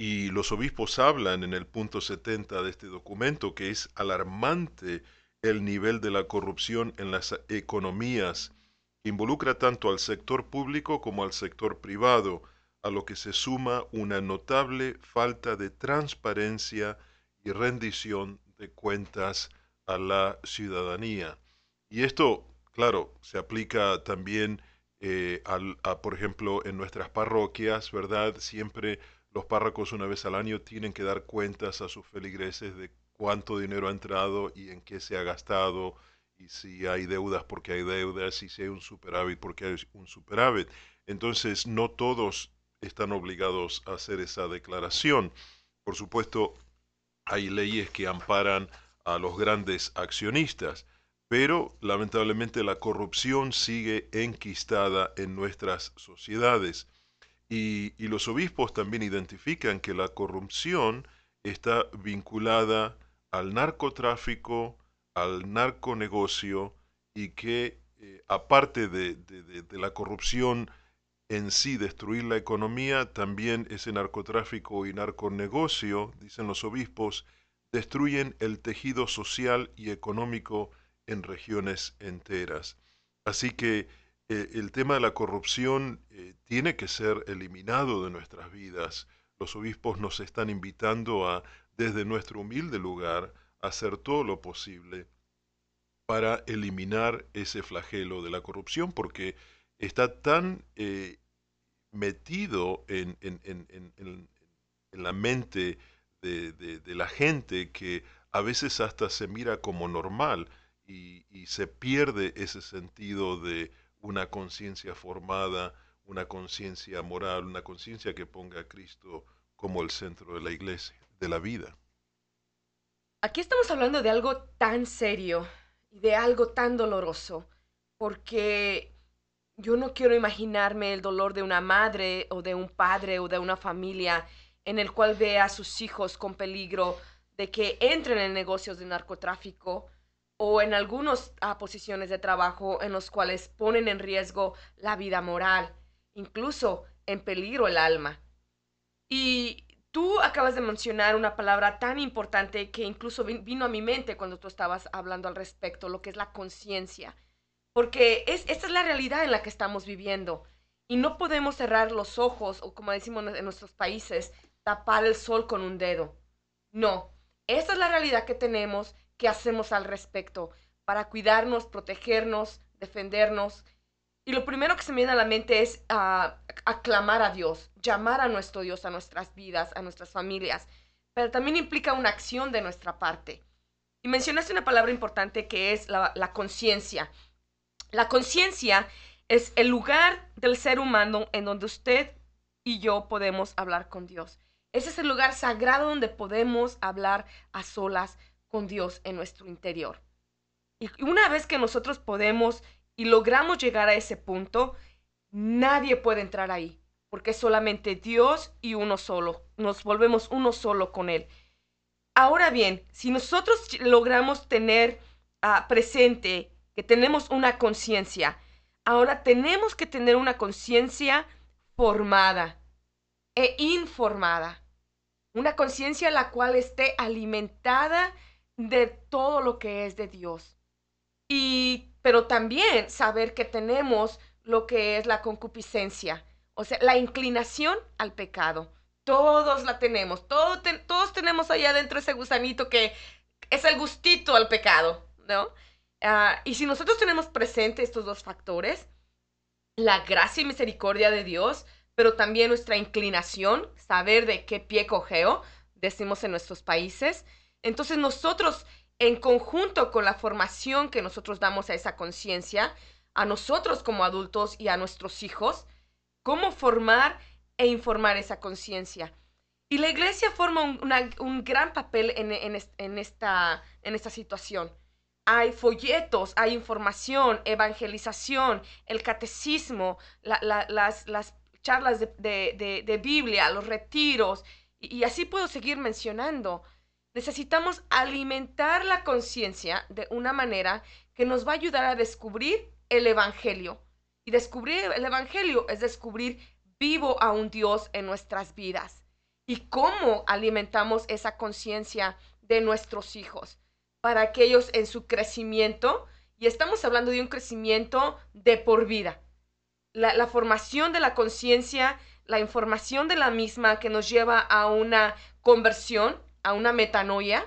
y los obispos hablan en el punto 70 de este documento que es alarmante el nivel de la corrupción en las economías que involucra tanto al sector público como al sector privado, a lo que se suma una notable falta de transparencia y rendición de cuentas a la ciudadanía. Y esto, claro, se aplica también eh, al, a, por ejemplo, en nuestras parroquias, ¿verdad? Siempre los párrocos una vez al año tienen que dar cuentas a sus feligreses de cuánto dinero ha entrado y en qué se ha gastado, y si hay deudas porque hay deudas, y si hay un superávit porque hay un superávit. Entonces, no todos están obligados a hacer esa declaración. Por supuesto, hay leyes que amparan a los grandes accionistas, pero lamentablemente la corrupción sigue enquistada en nuestras sociedades. Y, los obispos también identifican que la corrupción está vinculada al narcotráfico, al narconegocio y que eh, aparte de, de, de, de, la corrupción en sí, destruir la economía, también ese narcotráfico y narconegocio, dicen los obispos, destruyen el tejido social y económico en regiones enteras. Así que eh, el tema de la corrupción eh, tiene que ser eliminado de nuestras vidas. Los obispos nos están invitando a, desde nuestro humilde lugar, hacer todo lo posible para eliminar ese flagelo de la corrupción, porque está tan eh, metido en, la mente de, la gente que a veces hasta se mira como normal y se pierde ese sentido de una conciencia formada, una conciencia moral, una conciencia que ponga a Cristo como el centro de la iglesia, de la vida. Aquí estamos hablando de algo tan serio y de algo tan doloroso, porque yo no quiero imaginarme el dolor de una madre o de un padre o de una familia en el cual ve a sus hijos con peligro de que entren en negocios de narcotráfico o en algunas uh, posiciones de trabajo en los cuales ponen en riesgo la vida moral, incluso en peligro el alma. Y Tú acabas de mencionar una palabra tan importante que incluso vino a mi mente cuando tú estabas hablando al respecto, lo que es la conciencia. Porque es, esta es la realidad en la que estamos viviendo. Y no podemos cerrar los ojos o, como decimos en nuestros países, tapar el sol con un dedo. No, esa es la realidad que tenemos, ¿qué hacemos al respecto? Para cuidarnos, protegernos, defendernos. Y lo primero que se me viene a la mente es ah, aclamar a Dios, llamar a nuestro Dios a nuestras vidas, a nuestras familias, pero también implica una acción de nuestra parte. Y mencionaste una palabra importante que es la, la conciencia. La conciencia es el lugar del ser humano en donde usted y yo podemos hablar con Dios. Ese es el lugar sagrado donde podemos hablar a solas con Dios en nuestro interior. Y una vez que nosotros podemos y logramos llegar a ese punto, nadie puede entrar ahí, porque solamente Dios y uno solo. Nos volvemos uno solo con Él. Ahora bien, si nosotros logramos tener ah, presente que tenemos una conciencia, ahora tenemos que tener una conciencia formada e informada. Una conciencia la cual esté alimentada de todo lo que es de Dios. Y, pero también saber que tenemos lo que es la concupiscencia, o sea, la inclinación al pecado. Todos la tenemos, todos, todos tenemos allá adentro ese gusanito que es el gustito al pecado, ¿no? Ah, y si nosotros tenemos presente estos dos factores, la gracia y misericordia de Dios, pero también nuestra inclinación, saber de qué pie cogeo, decimos en nuestros países. Entonces nosotros, en conjunto con la formación que nosotros damos a esa conciencia, a nosotros como adultos y a nuestros hijos, cómo formar e informar esa conciencia. Y la iglesia forma un, gran papel en, esta, en esta situación. Hay folletos, hay información, evangelización, el catecismo, las, las charlas de, Biblia, los retiros, y, así puedo seguir mencionando. Necesitamos alimentar la conciencia de una manera que nos va a ayudar a descubrir el Evangelio. Y descubrir el Evangelio es descubrir vivo a un Dios en nuestras vidas. Y cómo alimentamos esa conciencia de nuestros hijos para que ellos en su crecimiento, y estamos hablando de un crecimiento de por vida, la, formación de la conciencia, la información de la misma que nos lleva a una conversión, a una metanoia,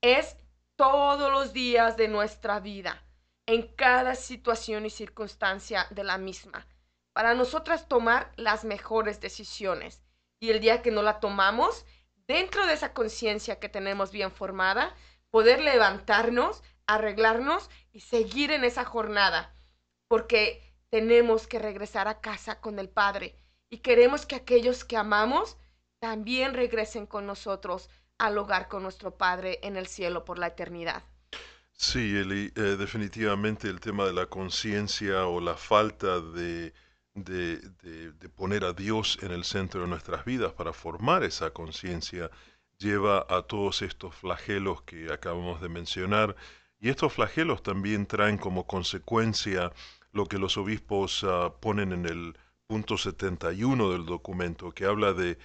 es todos los días de nuestra vida, en cada situación y circunstancia de la misma, para nosotras tomar las mejores decisiones. Y el día que no la tomamos, dentro de esa conciencia que tenemos bien formada, poder levantarnos, arreglarnos y seguir en esa jornada. Porque tenemos que regresar a casa con el Padre y queremos que aquellos que amamos también regresen con nosotros al hogar con nuestro Padre en el cielo por la eternidad. Sí, Eli, eh, definitivamente el tema de la conciencia o la falta de, de, de, poner a Dios en el centro de nuestras vidas para formar esa conciencia lleva a todos estos flagelos que acabamos de mencionar. Y estos flagelos también traen como consecuencia lo que los obispos ah, ponen en el punto 71 del documento, que habla de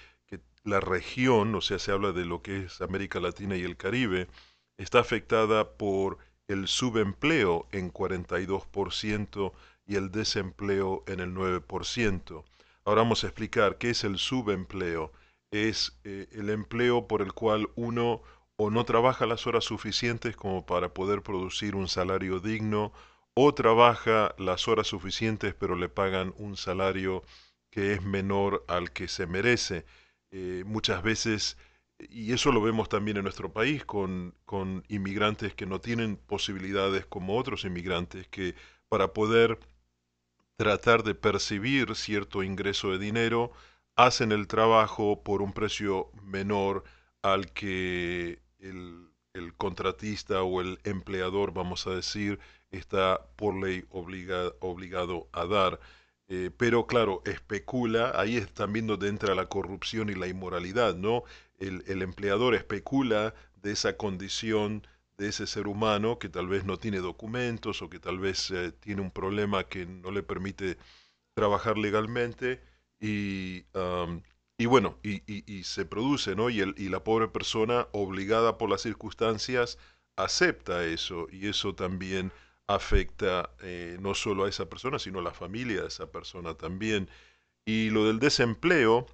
la región, o sea, se habla de lo que es América Latina y el Caribe, está afectada por el subempleo en 42% y el desempleo en el 9%. Ahora vamos a explicar qué es el subempleo. Es eh, el empleo por el cual uno o no trabaja las horas suficientes como para poder producir un salario digno o trabaja las horas suficientes pero le pagan un salario que es menor al que se merece. Eh, muchas veces, y eso lo vemos también en nuestro país, con, con inmigrantes que no tienen posibilidades como otros inmigrantes, que para poder tratar de percibir cierto ingreso de dinero, hacen el trabajo por un precio menor al que el, el contratista o el empleador, vamos a decir, está por ley obligado a dar. Eh, pero claro, especula, ahí es también donde entra la corrupción y la inmoralidad, ¿no? El, empleador especula de esa condición de ese ser humano que tal vez no tiene documentos o que tal vez eh, tiene un problema que no le permite trabajar legalmente y, y bueno, y, y, se produce, ¿no? Y, el, y la pobre persona obligada por las circunstancias acepta eso y eso también afecta eh, no solo a esa persona, sino a la familia de esa persona también. Y lo del desempleo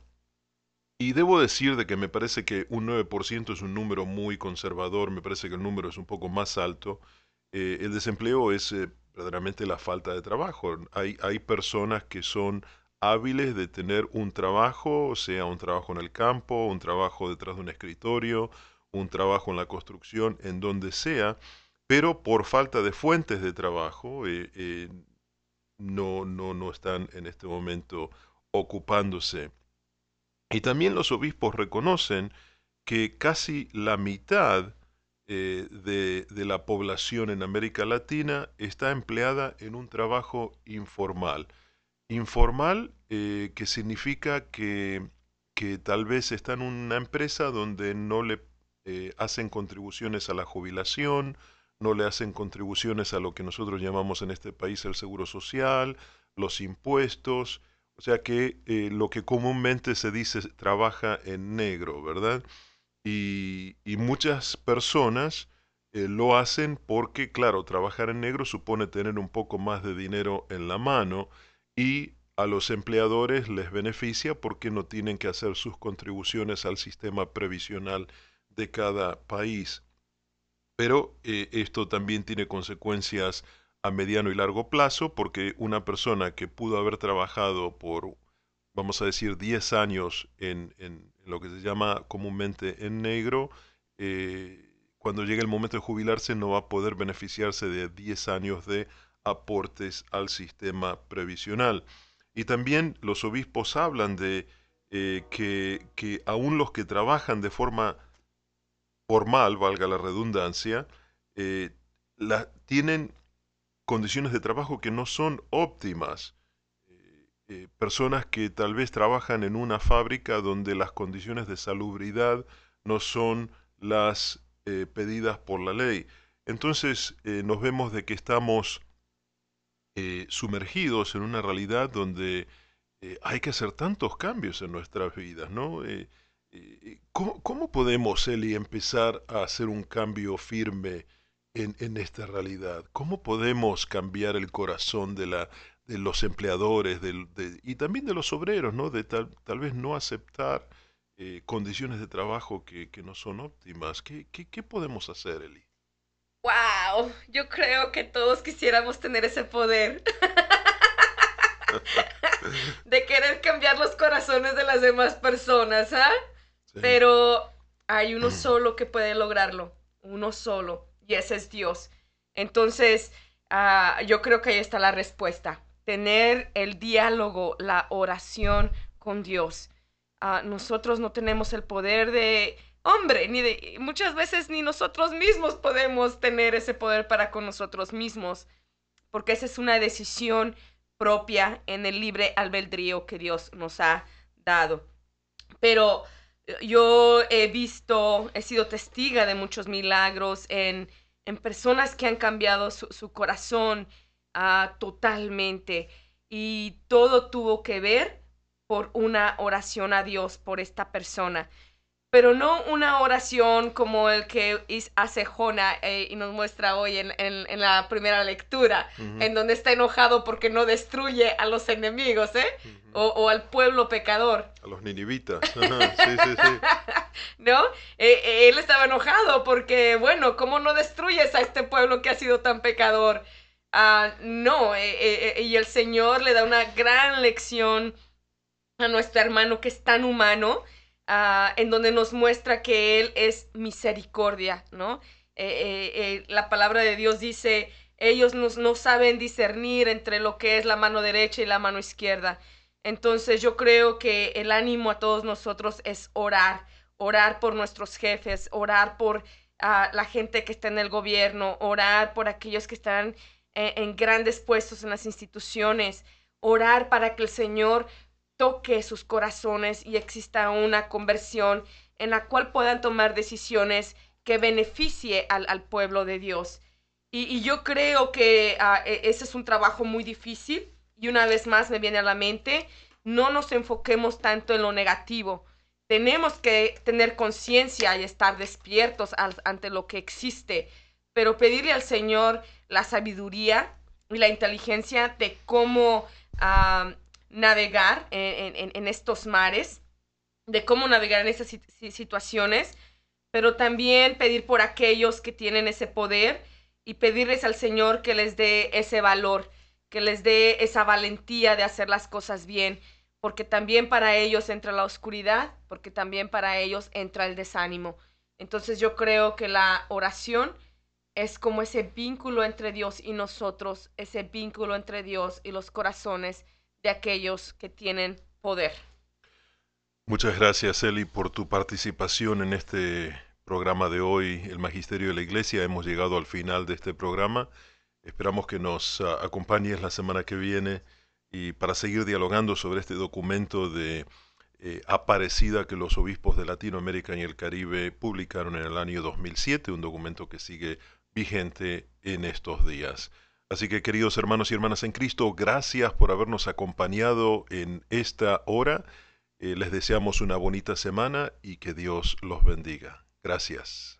y debo decir de que me parece que un 9% es un número muy conservador, me parece que el número es un poco más alto. Eh, el desempleo es eh, verdaderamente la falta de trabajo. Hay, hay personas que son hábiles de tener un trabajo, sea un trabajo en el campo, un trabajo detrás de un escritorio, un trabajo en la construcción, en donde sea, pero por falta de fuentes de trabajo eh, eh, no, no, no están en este momento ocupándose. Y también los obispos reconocen que casi la mitad eh, de, de, la población en América Latina está empleada en un trabajo informal. Informal que significa que, que, tal vez está en una empresa donde no le hacen contribuciones a la jubilación, no le hacen contribuciones a lo que nosotros llamamos en este país el seguro social, los impuestos, o sea que eh, lo que comúnmente se dice trabaja en negro, ¿verdad? Y, muchas personas eh, lo hacen porque, claro, trabajar en negro supone tener un poco más de dinero en la mano y a los empleadores les beneficia porque no tienen que hacer sus contribuciones al sistema previsional de cada país. Pero eh, esto también tiene consecuencias a mediano y largo plazo porque una persona que pudo haber trabajado por, vamos a decir, 10 años en, en lo que se llama comúnmente en negro, eh, cuando llegue el momento de jubilarse no va a poder beneficiarse de 10 años de aportes al sistema previsional. Y también los obispos hablan de eh, que, que aún los que trabajan de forma formal, valga la redundancia, eh, tienen condiciones de trabajo que no son óptimas. Eh, eh, personas que tal vez trabajan en una fábrica donde las condiciones de salubridad no son las pedidas por la ley. Entonces nos vemos de que estamos sumergidos en una realidad donde hay que hacer tantos cambios en nuestras vidas, ¿no? ¿Cómo, ¿cómo, podemos, Eli, empezar a hacer un cambio firme en, en, esta realidad? ¿Cómo podemos cambiar el corazón de, la, de los empleadores de, y también de los obreros, ¿no? De tal, tal vez no aceptar eh, condiciones de trabajo que, que, no son óptimas. ¿Qué, qué, qué podemos hacer, Eli? ¡Wow! Yo creo que todos quisiéramos tener ese poder. de querer cambiar los corazones de las demás personas, ¿ah? Sí. Pero hay uno solo que puede lograrlo, uno solo, y ese es Dios. Entonces, uh, yo creo que ahí está la respuesta, tener el diálogo, la oración con Dios. Uh, nosotros no tenemos el poder de hombre, ni de muchas veces ni nosotros mismos podemos tener ese poder para con nosotros mismos, porque esa es una decisión propia en el libre albedrío que Dios nos ha dado. Pero yo he visto, he sido testiga de muchos milagros en, en personas que han cambiado su, su corazón uh, totalmente. Y todo tuvo que ver por una oración a Dios por esta persona pero no una oración como el que hace Jona eh, y nos muestra hoy en, en, en la primera lectura, uh -huh. en donde está enojado porque no destruye a los enemigos, ¿eh? Uh -huh. o, o, al pueblo pecador. A los ninivitas. sí, sí, sí. ¿No? Eh, eh, él estaba enojado porque, bueno, ¿cómo no destruyes a este pueblo que ha sido tan pecador? Uh, no, eh, y el Señor le da una gran lección a nuestro hermano que es tan humano Uh, en donde nos muestra que Él es misericordia, ¿no? Eh, eh, eh, la palabra de Dios dice, ellos no, no, saben discernir entre lo que es la mano derecha y la mano izquierda. Entonces yo creo que el ánimo a todos nosotros es orar, orar por nuestros jefes, orar por uh, la gente que está en el gobierno, orar por aquellos que están en grandes puestos en las instituciones, orar para que el Señor toque sus corazones y exista una conversión en la cual puedan tomar decisiones que beneficie al, al pueblo de Dios. Y, y yo creo que uh, ese es un trabajo muy difícil y una vez más me viene a la mente, no nos enfoquemos tanto en lo negativo. Tenemos que tener conciencia y estar despiertos ante lo que existe, pero pedirle al Señor la sabiduría y la inteligencia de cómo uh, navegar en, en, estos mares de cómo navegar en esas situaciones, pero también pedir por aquellos que tienen ese poder y pedirles al Señor que les dé ese valor, que les dé esa valentía de hacer las cosas bien, porque también para ellos entra la oscuridad, porque también para ellos entra el desánimo. Entonces yo creo que la oración es como ese vínculo entre Dios y nosotros, ese vínculo entre Dios y los corazones aquellos que tienen poder. Muchas gracias, Eli, por tu participación en este programa de hoy, el Magisterio de la Iglesia. Hemos llegado al final de este programa. Esperamos que nos ah, acompañes la semana que viene y para seguir dialogando sobre este documento de eh, Aparecida que los obispos de Latinoamérica y el Caribe publicaron en el año 2007, un documento que sigue vigente en estos días. Así que queridos hermanos y hermanas en Cristo, gracias por habernos acompañado en esta hora. Eh, les deseamos una bonita semana y que Dios los bendiga. Gracias.